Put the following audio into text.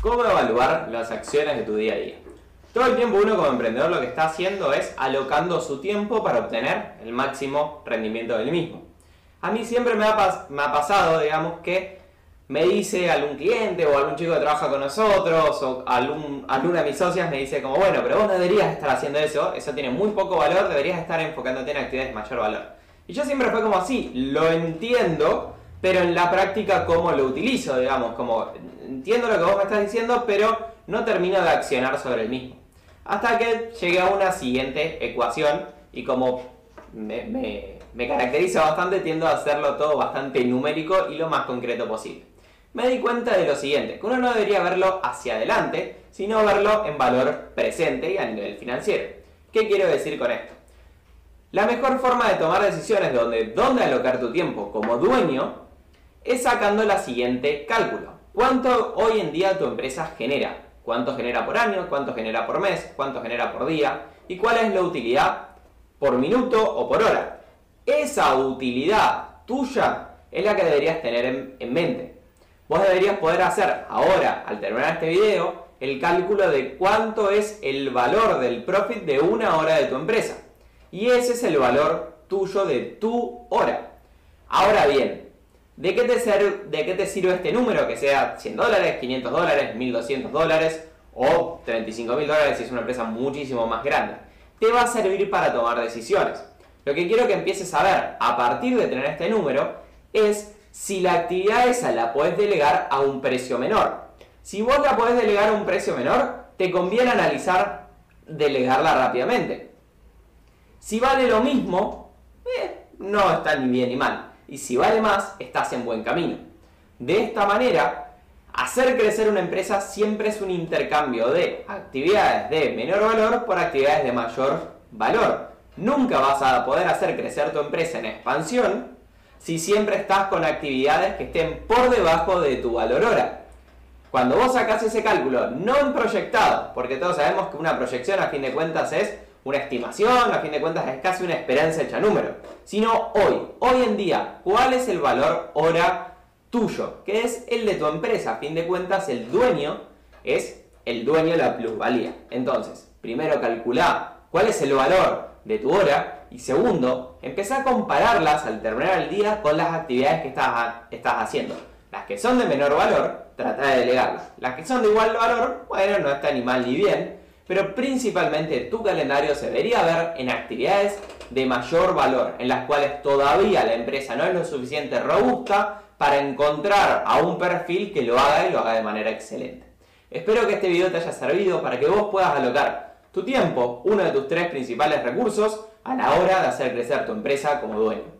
¿Cómo evaluar las acciones de tu día a día? Todo el tiempo uno como emprendedor lo que está haciendo es alocando su tiempo para obtener el máximo rendimiento del mismo. A mí siempre me ha, pasado, digamos, que me dice algún cliente o algún chico que trabaja con nosotros o alguna de mis socias me dice como, bueno, pero vos deberías estar haciendo eso, eso tiene muy poco valor, deberías estar enfocándote en actividades de mayor valor. Y yo siempre fue como así, lo entiendo, pero en la práctica cómo lo utilizo, digamos, como entiendo lo que vos me estás diciendo, pero no termino de accionar sobre el mismo. Hasta que llegué a una siguiente ecuación y como me, caracteriza bastante, tiendo a hacerlo todo bastante numérico y lo más concreto posible. Me di cuenta de lo siguiente, que uno no debería verlo hacia adelante, sino verlo en valor presente y a nivel financiero. ¿Qué quiero decir con esto? La mejor forma de tomar decisiones de dónde, dónde alocar tu tiempo como dueño es sacando la siguiente cálculo. ¿Cuánto hoy en día tu empresa genera? ¿Cuánto genera por año? ¿Cuánto genera por mes? ¿Cuánto genera por día? ¿Y cuál es la utilidad por minuto o por hora? Esa utilidad tuya es la que deberías tener en, en mente. Vos deberías poder hacer ahora, al terminar este video, el cálculo de cuánto es el valor del profit de una hora de tu empresa. Y ese es el valor tuyo de tu hora. Ahora bien, ¿De qué, te ¿De qué te sirve este número? Que sea 100 dólares, 500 dólares, 1200 dólares o 35 mil dólares si es una empresa muchísimo más grande. Te va a servir para tomar decisiones. Lo que quiero que empieces a ver a partir de tener este número es si la actividad esa la puedes delegar a un precio menor. Si vos la podés delegar a un precio menor, te conviene analizar delegarla rápidamente. Si vale lo mismo, eh, no está ni bien ni mal y si vale más, estás en buen camino. De esta manera, hacer crecer una empresa siempre es un intercambio de actividades de menor valor por actividades de mayor valor. Nunca vas a poder hacer crecer tu empresa en expansión si siempre estás con actividades que estén por debajo de tu valor hora. Cuando vos sacás ese cálculo, no en proyectado, porque todos sabemos que una proyección a fin de cuentas es una estimación, a fin de cuentas es casi una esperanza hecha número, sino hoy, hoy en día, ¿cuál es el valor hora tuyo? Que es el de tu empresa, a fin de cuentas el dueño es el dueño de la plusvalía. Entonces, primero calcula cuál es el valor de tu hora y segundo, empezá a compararlas al terminar el día con las actividades que estás, estás haciendo. Las que son de menor valor, trata de delegarlas. Las que son de igual valor, bueno, no está ni mal ni bien, pero principalmente tu calendario se debería ver en actividades de mayor valor, en las cuales todavía la empresa no es lo suficiente robusta para encontrar a un perfil que lo haga y lo haga de manera excelente. Espero que este video te haya servido para que vos puedas alocar tu tiempo, uno de tus tres principales recursos, a la hora de hacer crecer tu empresa como dueño.